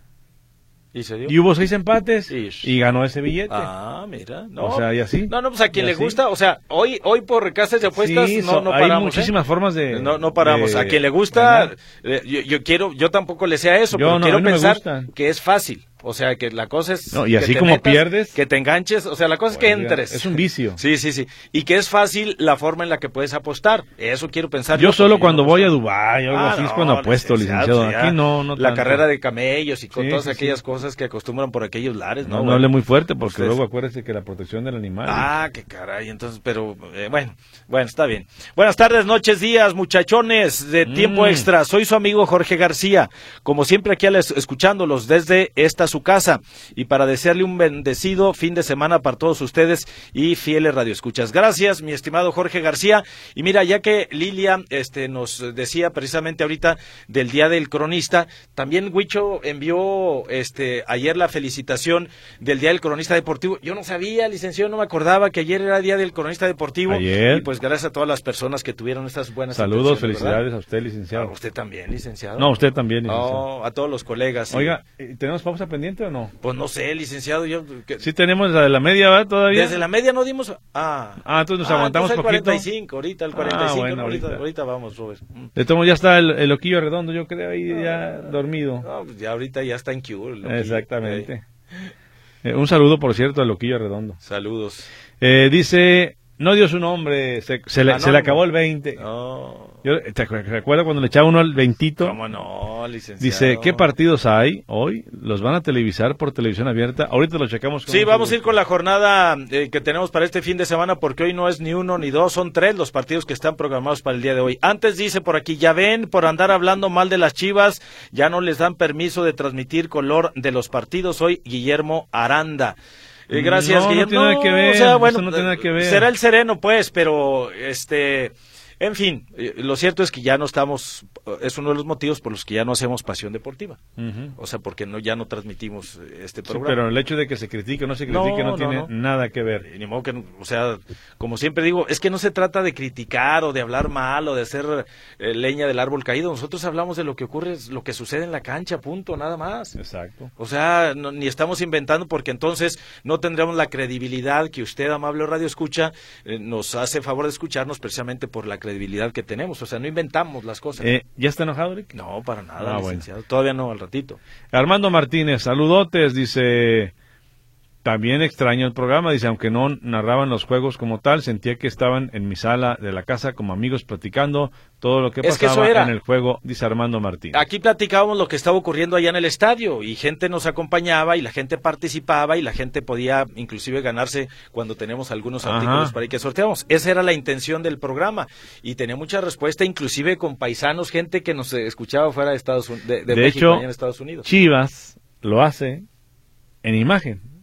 ¿Y se dio? Y hubo seis empates Ish. y ganó ese billete. Ah, mira. No, O sea, y así. No, no, pues a quien le así. gusta, o sea, hoy hoy por casas de apuestas Sí, no, so- no hay paramos. ¿eh? muchísimas formas de. No, no paramos. de a quien le gusta, eh, yo, yo quiero, yo tampoco le sea eso, Yo pero no, quiero pensar que es fácil. O sea, que la cosa es. No, y que así te como metas, pierdes. Que te enganches. O sea, la cosa es que entres. es un vicio. Sí, sí, sí. Y que es fácil la forma en la que puedes apostar. Eso quiero pensar. Yo solo cuando voy a. Dubái o algo Ah, así es no, cuando apuesto, licenciado. ya. Aquí no, no La tanto. carrera de camellos y con Sí, todas sí, aquellas sí. cosas que acostumbran por aquellos lares, ¿no? No, hable muy fuerte porque Ustedes- luego acuérdese que la protección del animal. Ah, qué caray, entonces, pero eh, bueno, bueno, está bien. Buenas tardes, noches, días, muchachones de tiempo Mm. extra. Soy su amigo Jorge García, como siempre aquí escuchándolos desde esta su casa y para desearle un bendecido fin de semana para todos ustedes y fieles radioescuchas. Gracias, mi estimado Jorge García. Y mira, ya que Lilia este, nos decía precisamente ahorita del Día del Cronista, también Huicho envió este, ayer la felicitación del Día del Cronista Deportivo. Yo no sabía, licenciado, no me acordaba que ayer era Día del Cronista Deportivo. Ayer. Y pues gracias a todas las personas que tuvieron estas buenas Saludos, felicidades a usted, A licenciado. usted también, licenciado. No, usted también, licenciado. No, a todos los colegas. sí. Oiga, ¿eh, ¿tenemos pausa pendiente o no? Pues no sé, licenciado. Yo, que- Sí tenemos la de la media, ¿verdad? Todavía. Desde la media no dimos. Ah, Ah, entonces nos aguantamos entonces el poquito. 45, ahorita el 45. bueno, no, ahorita, ahorita. ahorita vamos, Robert. De modos, ya está el, el loquillo redondo, yo creo, ahí ya dormido. No, pues ya ahorita ya está en cure. Exactamente. Eh, un saludo, por cierto, al loquillo redondo. Saludos. Eh, dice, no dio su nombre, se, se le, se le acabó el 20. No, Yo, ¿Te recuerdas cuando le echaba uno al 20? ¿cómo no, licenciado? Dice, ¿qué partidos hay hoy? ¿Los van a televisar por televisión abierta? Ahorita lo checamos. con Sí, vamos a ir con la jornada eh, que tenemos para este fin de semana porque hoy no es ni uno ni dos, son tres los partidos que están programados para el día de hoy. Antes dice por aquí, ya ven, por andar hablando mal de las Chivas, ya no les dan permiso de transmitir color de los partidos hoy, Guillermo Aranda. Eh, gracias, No, no Guillermo. tiene nada que ver, o sea, eso bueno, no tiene que ver. será el sereno, pues, pero este... En fin, eh, lo cierto es que ya no estamos, eh, es uno de los motivos por los que ya no hacemos pasión deportiva. O sea, porque no ya no transmitimos eh, este Sí, programa. pero el hecho de que se critique o no se critique no, no, tiene no. nada que ver. Ni modo que, o sea, como siempre digo, es que no se trata de criticar o de hablar mal o de hacer eh, leña del árbol caído. Nosotros hablamos de lo que ocurre, lo que sucede en la cancha, punto, nada más. Exacto. O sea, no- ni estamos inventando porque entonces no tendremos la credibilidad que usted, amable radio escucha, eh, nos hace favor de escucharnos precisamente por la credibilidad credibilidad que tenemos. O sea, no inventamos las cosas. Eh, ¿Ya está enojado, Rick? No, para nada, Ah, licenciado. Todavía no, al ratito. Armando Martínez, saludotes, dice. También extraño el programa, dice, aunque no narraban los juegos como tal, sentía que estaban en mi sala de la casa como amigos platicando todo lo que Es que pasaba era. en el juego, dice Armando Martínez. Aquí platicábamos lo que estaba ocurriendo allá en el estadio y gente nos acompañaba y la gente participaba y la gente podía inclusive ganarse cuando tenemos algunos Ajá. artículos para que sorteamos. Esa era la intención del programa y tenía mucha respuesta inclusive con paisanos, gente que nos escuchaba fuera de Estados Unidos, de, de De México, hecho, allá en Estados Unidos. Chivas lo hace en imagen.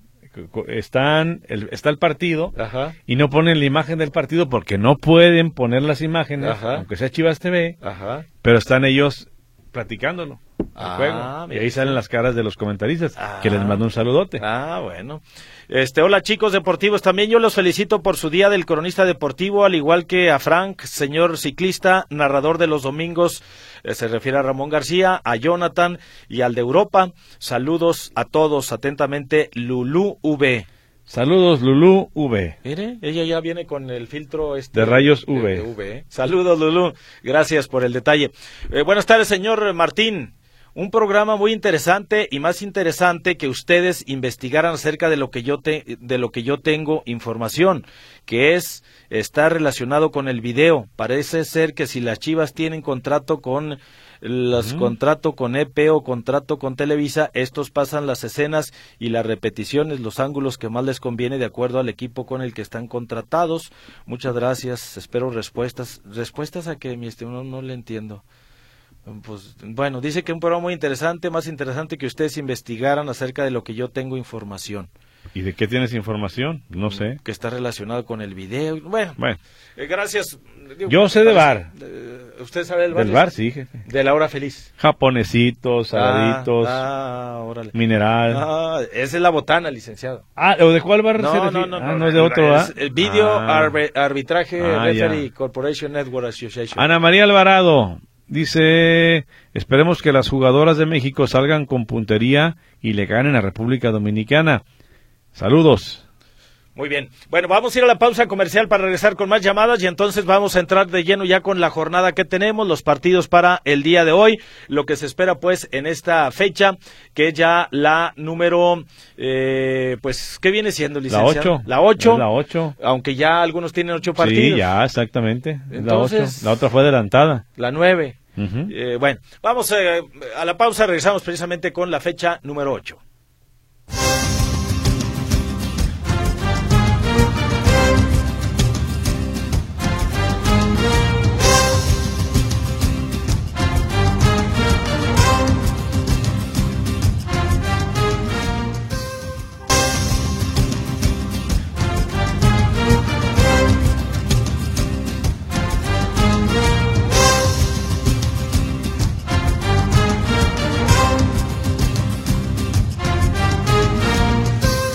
Están, el- está el partido Ajá, y no ponen la imagen del partido porque no pueden poner las imágenes, Ajá. aunque sea Chivas TV, ajá. pero están ellos platicándolo. Ah, juego. Y ahí salen las caras de los comentaristas, Ah. que les mando un saludote. Ah, bueno. Este, hola chicos deportivos, también yo los felicito por su día del cronista deportivo, al igual que a Frank, señor ciclista, narrador de los domingos, se refiere a Ramón García, a Jonathan y al de Europa. Saludos a todos, atentamente, Lulú V. Saludos, Lulú V. Mire, ella ya viene con el filtro este De rayos de- UV. de UV, ¿eh? Saludos, Lulú. Gracias por el detalle. Eh, buenas tardes, señor Martín. Un programa muy interesante y más interesante que ustedes investigaran acerca de lo que yo te, de lo que yo tengo información, que es está relacionado con el video. Parece ser que si las Chivas tienen contrato con los contrato con EP o contrato con Televisa, estos pasan las escenas y las repeticiones, los ángulos que más les conviene de acuerdo al equipo con el que están contratados. Muchas gracias, espero respuestas. ¿Respuestas a que mi estimado? No, no le entiendo. Pues bueno, dice que un programa muy interesante, más interesante que ustedes investigaran acerca de lo que yo tengo información, ¿Y de qué tienes información? No sé. que está relacionado con el video. Bueno, Bueno, eh, gracias. Digo, Yo sé de bar. eh, ¿Usted sabe del bar? del bar, sí. De la hora feliz. Japonesitos, saladitos, Ah, ah, órale. mineral. Ah, esa es la botana, licenciado. Ah, ¿o de cuál bar se No, no, no, Ah, no, no es de otro, ¿ah? El Video Ah. Arbitraje Ah, Referee. Corporation Network Association. Ana María Alvarado dice, esperemos que las jugadoras de México salgan con puntería y le ganen a República Dominicana. Saludos. Muy bien. Bueno, vamos a ir a la pausa comercial para regresar con más llamadas y entonces vamos a entrar de lleno ya con la jornada que tenemos, los partidos para el día de hoy, lo que se espera pues en esta fecha, que es ya la número, eh, pues, ¿qué viene siendo, La licenciado? 8. La 8. La 8. Aunque ya algunos tienen ocho partidos. Sí, ya, exactamente. Es la 8. Entonces- La otra fue adelantada. La 9. Eh, bueno, vamos eh, a la pausa, regresamos precisamente con la fecha número 8.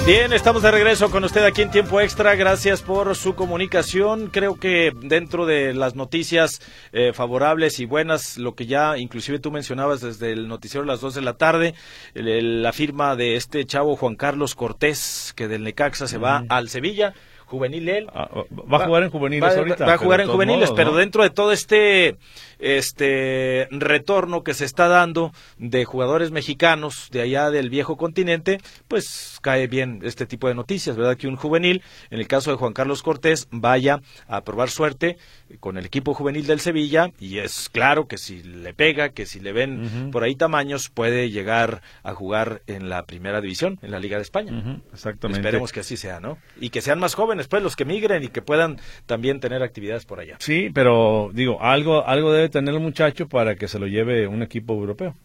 Bien, estamos de regreso con usted aquí en tiempo extra. Gracias por su comunicación. Creo que dentro de las noticias eh, favorables y buenas, lo que ya inclusive tú mencionabas desde el noticiero a las 2 de la tarde, el- el- la firma de este chavo Juan Carlos Cortés, que del Necaxa se va al Sevilla, juvenil él. Ah, va a jugar en juveniles Va- ahorita. Va a jugar en juveniles, modos, pero dentro de todo este, este retorno que se está dando de jugadores mexicanos de allá del viejo continente, pues cae bien este tipo de noticias, ¿verdad? Que un juvenil, en el caso de Juan Carlos Cortés, vaya a probar suerte con el equipo juvenil del Sevilla y es claro que si le pega, que si le ven por ahí tamaños, puede llegar a jugar en la primera división, en la Liga de España. Exactamente. Esperemos que así sea, ¿no? Y que sean más jóvenes, pues, los que migren y que puedan también tener actividades por allá. Sí, pero digo, algo, algo debe tener el muchacho para que se lo lleve un equipo europeo.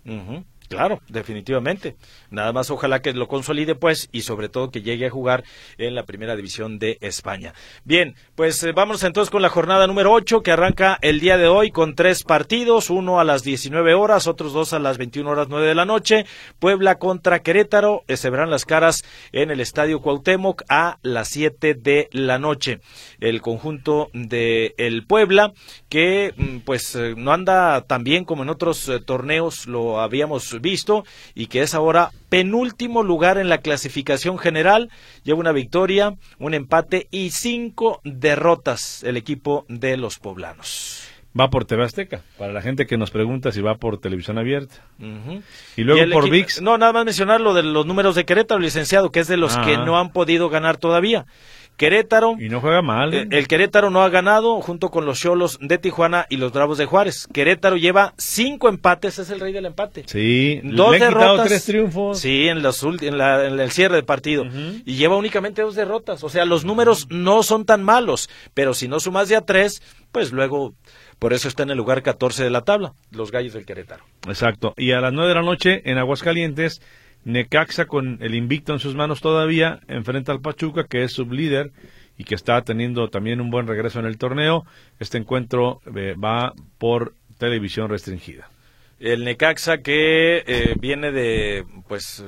Claro, definitivamente. Nada más ojalá que lo consolide, pues, y sobre todo que llegue a jugar en la primera división de España. Bien, pues eh, vamos entonces con la jornada número 8 que arranca el día de hoy con tres partidos, uno a las 19 horas, otros dos a las 21 horas 9 de la noche. Puebla contra Querétaro, eh, se verán las caras en el Estadio Cuauhtémoc a las 7 de la noche. El conjunto de el Puebla, que mm, pues eh, no anda tan bien como en otros torneos lo habíamos visto y que es ahora penúltimo lugar en la clasificación general. Lleva una victoria, un empate y cinco derrotas el equipo de los poblanos. Va por TV Azteca, para la gente que nos pregunta si va por televisión abierta. Y luego por VIX. No, nada más mencionar lo de los números de Querétaro, licenciado, que es de los que ah. no han podido ganar todavía. Querétaro. Y no juega mal. ¿eh? El Querétaro no ha ganado junto con los Cholos de Tijuana y los Bravos de Juárez. Querétaro lleva cinco empates, es el rey del empate. Sí, dos derrotas. tres triunfos. Sí, en, los, en, el cierre del partido. Y lleva únicamente dos derrotas. O sea, los números no son tan malos, pero si no sumas ya tres, pues luego por eso está en el lugar 14 de la tabla, los Gallos del Querétaro. Exacto. Y a las 9 de la noche en Aguascalientes, Necaxa con el invicto en sus manos todavía enfrenta al Pachuca, que es sublíder y que está teniendo también un buen regreso en el torneo. Este encuentro eh, va por televisión restringida. El Necaxa que eh, viene de pues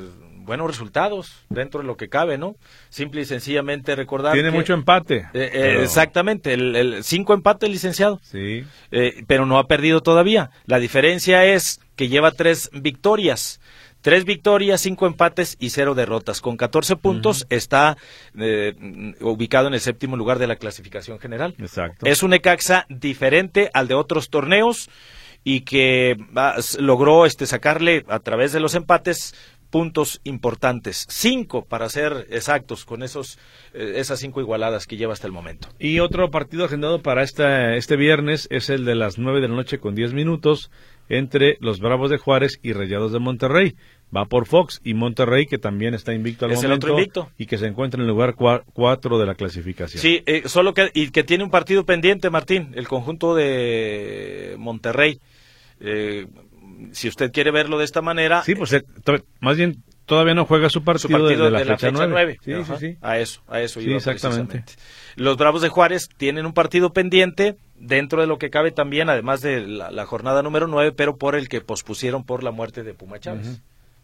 buenos resultados dentro de lo que cabe, ¿no? Simple y sencillamente recordar. Tiene mucho empate. Eh, exactamente, el, cinco empates, licenciado. Sí. Eh, pero no ha perdido todavía. La diferencia es que lleva tres victorias. Tres victorias, cinco empates y cero derrotas. Con 14 puntos está ubicado en el séptimo lugar de la clasificación general. Exacto. Es un Ecaxa diferente al de otros torneos y que logró este sacarle a través de los empates puntos importantes, cinco para ser exactos con esos eh, esas cinco igualadas que lleva hasta el momento. Y otro partido agendado para esta, este viernes es el de las nueve de la noche con diez minutos entre los Bravos de Juárez y Rayados de Monterrey. Va por Fox y Monterrey, que también está invicto al es momento. El otro invicto. Y que se encuentra en el lugar cuatro de la clasificación. Sí, eh, solo que, y que tiene un partido pendiente, Martín, el conjunto de Monterrey. Eh, si usted quiere verlo de esta manera. Sí, pues eh, más bien todavía no juega su partido, de la, fecha, 9. Sí, sí, sí. A eso, a eso sí, exactamente. Los Bravos de Juárez tienen un partido pendiente dentro de lo que cabe también, además de la, jornada número 9, pero por el que pospusieron por la muerte de Puma Chávez.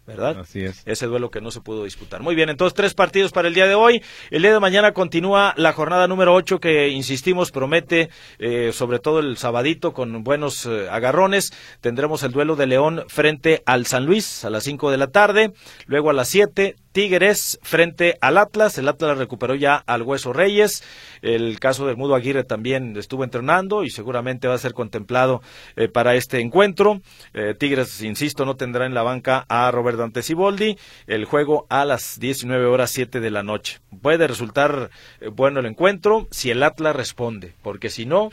¿verdad? Así es. Ese duelo que no se pudo disputar. Muy bien, entonces tres partidos para el día de hoy. El día de mañana continúa la jornada número 8 que, insistimos, promete, eh, sobre todo el sabadito, con buenos eh, agarrones. Tendremos el duelo de León frente al San Luis a las 5 de la tarde. Luego a las 7, Tigres frente al Atlas. El Atlas recuperó ya al Hueso Reyes. El caso del Mudo Aguirre también estuvo entrenando y seguramente va a ser contemplado eh, para este encuentro. Eh, Tigres, insisto, no tendrá en la banca a Robert Dante Ciboldi. El juego a las 19 horas 7 de la noche. Puede resultar eh, bueno el encuentro si el Atlas responde, porque si no,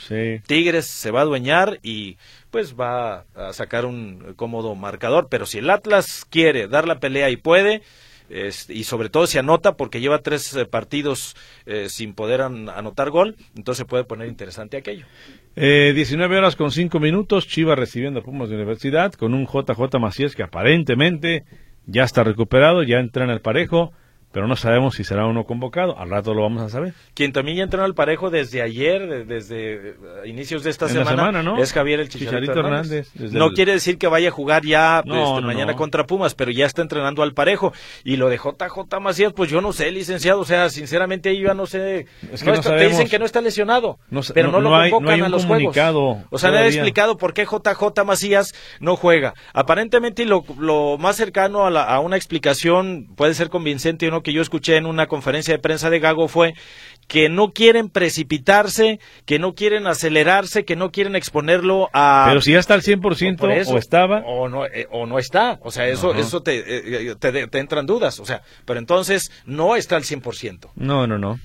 Tigres se va a adueñar y pues va a sacar un cómodo marcador. Pero si el Atlas quiere dar la pelea y puede, y sobre todo si anota porque lleva tres eh, partidos eh, sin poder anotar gol, entonces puede poner interesante aquello. Eh, 19 horas con 5 minutos, Chivas recibiendo Pumas de Universidad con un JJ Macías que aparentemente ya está recuperado, ya entra en el parejo pero no sabemos si será uno convocado. Al rato lo vamos a saber. Quien también ya entró al parejo desde ayer, desde inicios de esta semana, es Javier el Chicharito, Hernández. no quiere decir que vaya a jugar ya este, mañana contra Pumas, pero ya está entrenando al parejo. Y lo de JJ Macías, pues yo no sé, licenciado. O sea, sinceramente ahí ya no sé. Es que no te dicen que no está lesionado, pero no, lo convocan a los juegos. O sea, nadie ha explicado por qué JJ Macías no juega. Aparentemente lo, lo más cercano a, a una explicación puede ser convincente o no que yo escuché en una conferencia de prensa de Gago fue que no quieren precipitarse, que no quieren acelerarse, que no quieren exponerlo a... Pero si ya está al 100% o, estaba... O no, eh, o no está, o sea, eso, eso te, eh, te, te, entran dudas, o sea, pero entonces no está al 100%. No, no, no.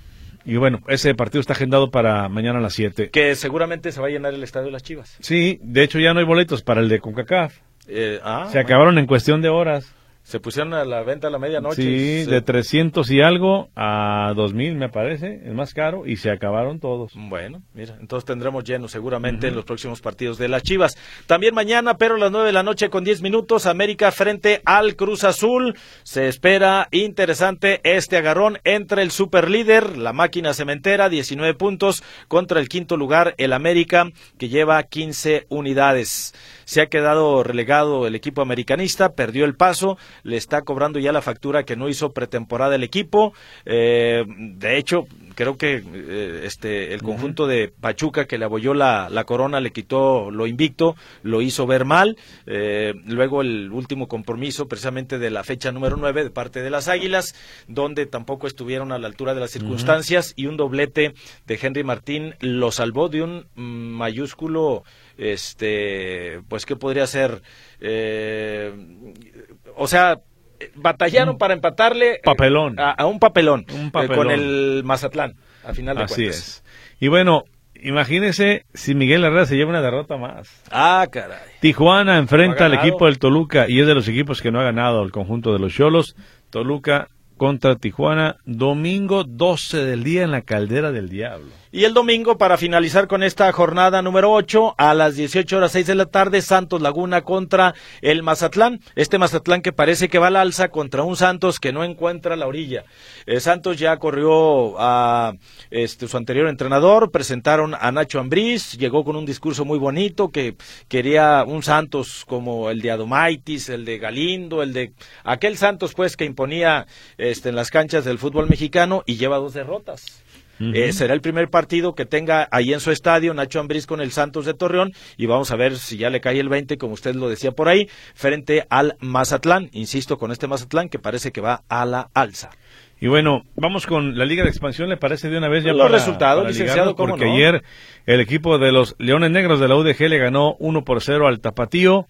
Y bueno, ese partido está agendado para mañana a las 7. Que seguramente se va a llenar el estadio de las Chivas. Sí, de hecho ya no hay boletos para el de CONCACAF. Eh, ah, se acabaron en cuestión de horas. Se pusieron a la venta a la medianoche. Sí, de 300 y algo a 2000 me parece, el más caro, y se acabaron todos. Bueno, mira, entonces tendremos lleno seguramente en los próximos partidos de las Chivas. También mañana, pero a las 9 de la noche con 10 minutos, América frente al Cruz Azul. Se espera interesante este agarrón entre el superlíder, la máquina cementera, 19 puntos, contra el quinto lugar, el América, que lleva 15 unidades. Se ha quedado relegado el equipo americanista, perdió el paso le está cobrando ya la factura que no hizo pretemporada el equipo. Eh, de hecho, creo que eh, este el conjunto de Pachuca que le abolló la, la, corona le quitó lo invicto, lo hizo ver mal. Eh, luego el último compromiso precisamente de la fecha número 9 de parte de las Águilas, donde tampoco estuvieron a la altura de las circunstancias y un doblete de Henry Martín lo salvó de un mayúsculo este pues qué podría ser eh, o sea batallaron para empatarle papelón. A, un papelón, con el Mazatlán, a final de Así es. Y bueno, imagínese si Miguel Herrera se lleva una derrota más. Ah, caray. Tijuana enfrenta al equipo del Toluca y es de los equipos que no ha ganado el conjunto de los Cholos. Toluca contra Tijuana, domingo 12 del día en la Caldera del Diablo. Y el domingo, para finalizar con esta jornada número 8, a las 18 horas 6 de la tarde, Santos Laguna contra el Mazatlán. Este Mazatlán que parece que va al alza contra un Santos que no encuentra la orilla. Eh, Santos ya corrió a este, su anterior entrenador, presentaron a Nacho Ambriz, llegó con un discurso muy bonito que quería un Santos como el de Adomaitis, el de Galindo, el de aquel Santos pues que imponía este, en las canchas del fútbol mexicano y lleva dos derrotas. Eh, será el primer partido que tenga ahí en su estadio Nacho Ambriz con el Santos de Torreón y vamos a ver si ya le cae el 20, como usted lo decía por ahí, frente al Mazatlán. Insisto con este Mazatlán que parece que va a la alza. Y bueno, vamos con la Liga de Expansión, ¿le parece de una vez ya Los resultados, licenciado, Porque ayer el equipo de los Leones Negros de la UDG le ganó 1 por 0 al Tapatío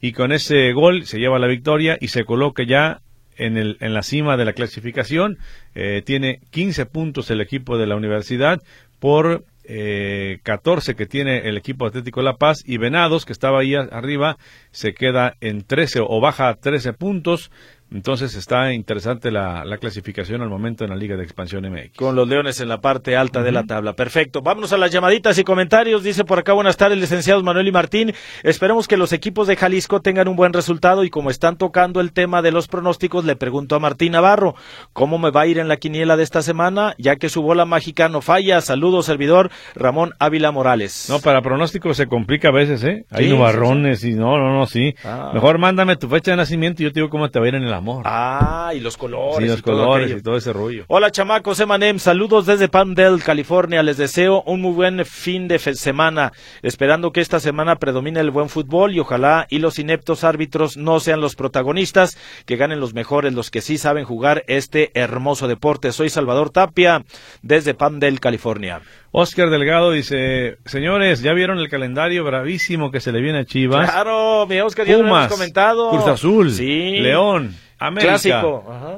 y con ese gol se lleva la victoria y se coloca ya en, el, en la cima de la clasificación. Eh, tiene 15 puntos el equipo de la universidad por eh, 14 que tiene el equipo Atlético La Paz y Venados, que estaba ahí arriba, se queda en 13 o baja a 13 puntos. Entonces está interesante la, clasificación al momento en la Liga de Expansión MX. Con los Leones en la parte alta de la tabla. Perfecto. Vámonos a las llamaditas y comentarios. Dice por acá, buenas tardes, licenciados Manuel y Martín. Esperemos que los equipos de Jalisco tengan un buen resultado y como están tocando el tema de los pronósticos, le pregunto a Martín Navarro, ¿cómo me va a ir en la quiniela de esta semana? Ya que su bola mágica no falla. Saludos, servidor Ramón Ávila Morales. No, para pronósticos se complica a veces, ¿eh? Hay nubarrones y no, no, no, sí. Ah. Mejor mándame tu fecha de nacimiento y yo te digo cómo te va a ir en el amor. Ah, y los colores. Sí, los colores y todo ese rollo. Hola, chamacos, Emanem. Saludos desde Palmdale, California. Les deseo un muy buen fin de semana. Esperando que esta semana predomine el buen fútbol y ojalá y los ineptos árbitros no sean los protagonistas, que ganen los mejores, los que sí saben jugar este hermoso deporte. Soy Salvador Tapia, desde Palmdale, California. Oscar Delgado dice, señores, ¿ya vieron el calendario bravísimo que se le viene a Chivas? Claro, mi Oscar, ya lo hemos comentado. Cruz Azul, León, América,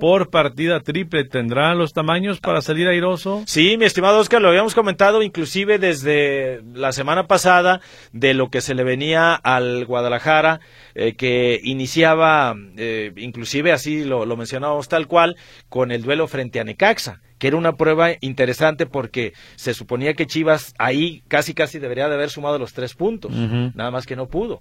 por partida triple, ¿tendrá los tamaños para salir airoso? Sí, mi estimado Oscar, lo habíamos comentado inclusive desde la semana pasada de lo que se le venía al Guadalajara, eh, que iniciaba, eh, inclusive así lo, lo mencionábamos tal cual, con el duelo frente a Necaxa que era una prueba interesante porque se suponía que Chivas ahí casi casi debería de haber sumado los tres puntos, nada más que no pudo.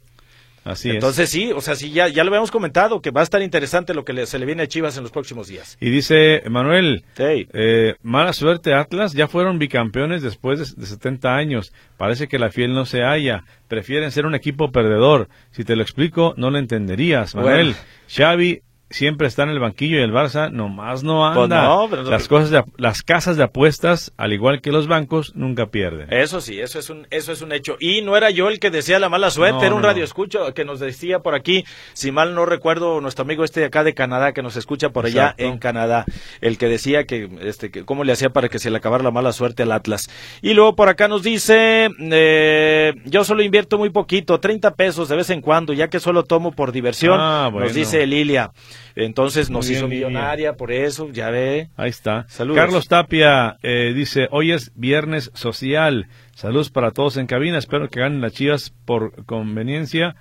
Así Entonces sí, o sea, sí, ya, ya lo habíamos comentado, que va a estar interesante lo que se le viene a Chivas en los próximos días. Y dice Manuel, eh, mala suerte Atlas, ya fueron bicampeones después de, de, 70 años, parece que la fiel no se halla, prefieren ser un equipo perdedor, si te lo explico no lo entenderías, Manuel. Xavi siempre está en el banquillo y el Barça nomás no pues anda. las cosas de, las casas de apuestas, al igual que los bancos, nunca pierden. Eso sí, eso es un eso es un hecho. Y no era yo el que decía la mala suerte, era un radio escucho que nos decía por aquí, si mal no recuerdo, nuestro amigo este de acá de Canadá que nos escucha por allá en Canadá, el que decía que este que cómo le hacía para que se le acabara la mala suerte al Atlas. Y luego por acá nos dice, eh, yo solo invierto muy poquito, 30 pesos de vez en cuando, ya que solo tomo por diversión, ah, nos dice Lilia. Entonces nos hizo millonaria por eso, ya ve. Ahí está. Saludos. Carlos Tapia eh, dice, hoy es viernes social. Saludos para todos en cabina. Espero que ganen las chivas por conveniencia,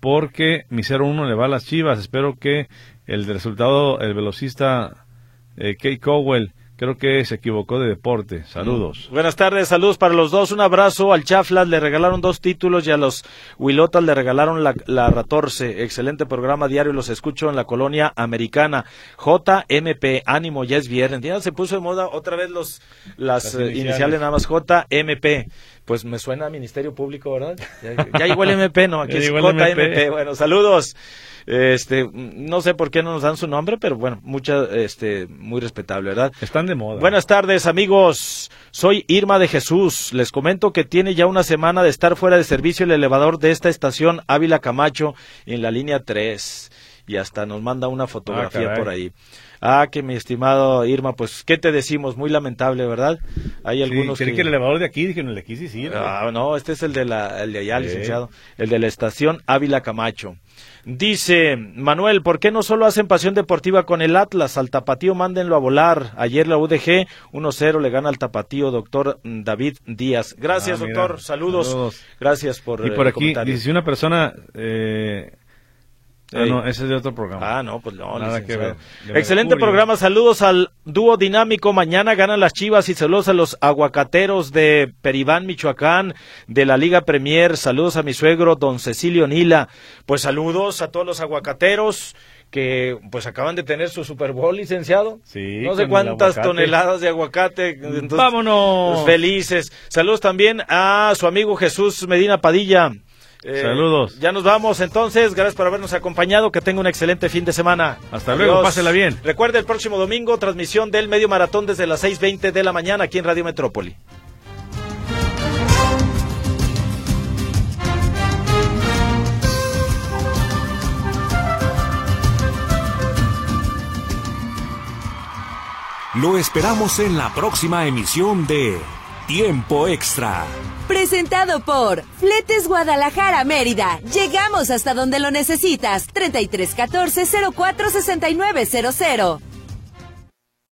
porque mi 0-1 le va a las chivas. Espero que el resultado, el velocista eh, Kate Cowell creo que se equivocó de deporte. Saludos. Mm. Buenas tardes, saludos para los dos. Un abrazo al Chaflas, le regalaron dos títulos y a los Huilotas le regalaron la, la Ratorce. Excelente programa diario, los escucho en la colonia americana. JMP, ánimo, ya es viernes. Ya se puso de moda otra vez los las, Las eh, iniciales. iniciales. nada más JMP. Pues me suena a Ministerio Público, ¿verdad? Ya, ya llegó el MP, no, aquí es JMP. MP. Bueno, saludos. Este, no sé por qué no nos dan su nombre, pero bueno, mucha, este, muy respetable, ¿verdad? Están de moda. Buenas tardes, amigos. Soy Irma de Jesús. Les comento que tiene ya una semana de estar fuera de servicio el elevador de esta estación Ávila Camacho en la línea 3. Y hasta nos manda una fotografía caray. por ahí. Ah, que mi estimado Irma, pues, ¿qué te decimos? Muy lamentable, ¿verdad? Hay Sí, algunos creí que... el elevador de aquí, dije, no, el de aquí sí sirve. Ah, no, este es el de, la, el de allá, Sí. licenciado. El de la estación Ávila Camacho. Dice Manuel, ¿por qué no solo hacen pasión deportiva con el Atlas? Al Tapatío mándenlo a volar. Ayer la UDG 1-0 le gana al Tapatío, doctor David Díaz. Gracias, Ah, doctor. Saludos. Saludos. Gracias por y eh, por el aquí, dice si una persona... Eh... ah, no, ese es de otro programa. Ah, no, pues no, Nada que ver. Excelente programa, saludos al dúo dinámico. Mañana ganan las Chivas y saludos a los aguacateros de Peribán, Michoacán, de la Liga Premier. Saludos a mi suegro, don Cecilio Nila. Pues saludos a todos los aguacateros que pues acaban de tener su Super Bowl, licenciado. Sí, No sé cuántas toneladas de aguacate. Entonces, ¡Vámonos! pues, felices. Saludos también a su amigo Jesús Medina Padilla. Eh, Saludos. Ya nos vamos entonces. Gracias por habernos acompañado. Que tenga un excelente fin de semana. Hasta luego, pásela bien. Recuerde el próximo domingo, transmisión del medio maratón desde las 6:20 de la mañana aquí en Radio Metrópoli. Lo esperamos en la próxima emisión de Tiempo Extra. Presentado por Fletes Guadalajara Mérida. Llegamos hasta donde lo necesitas. 3314 046900.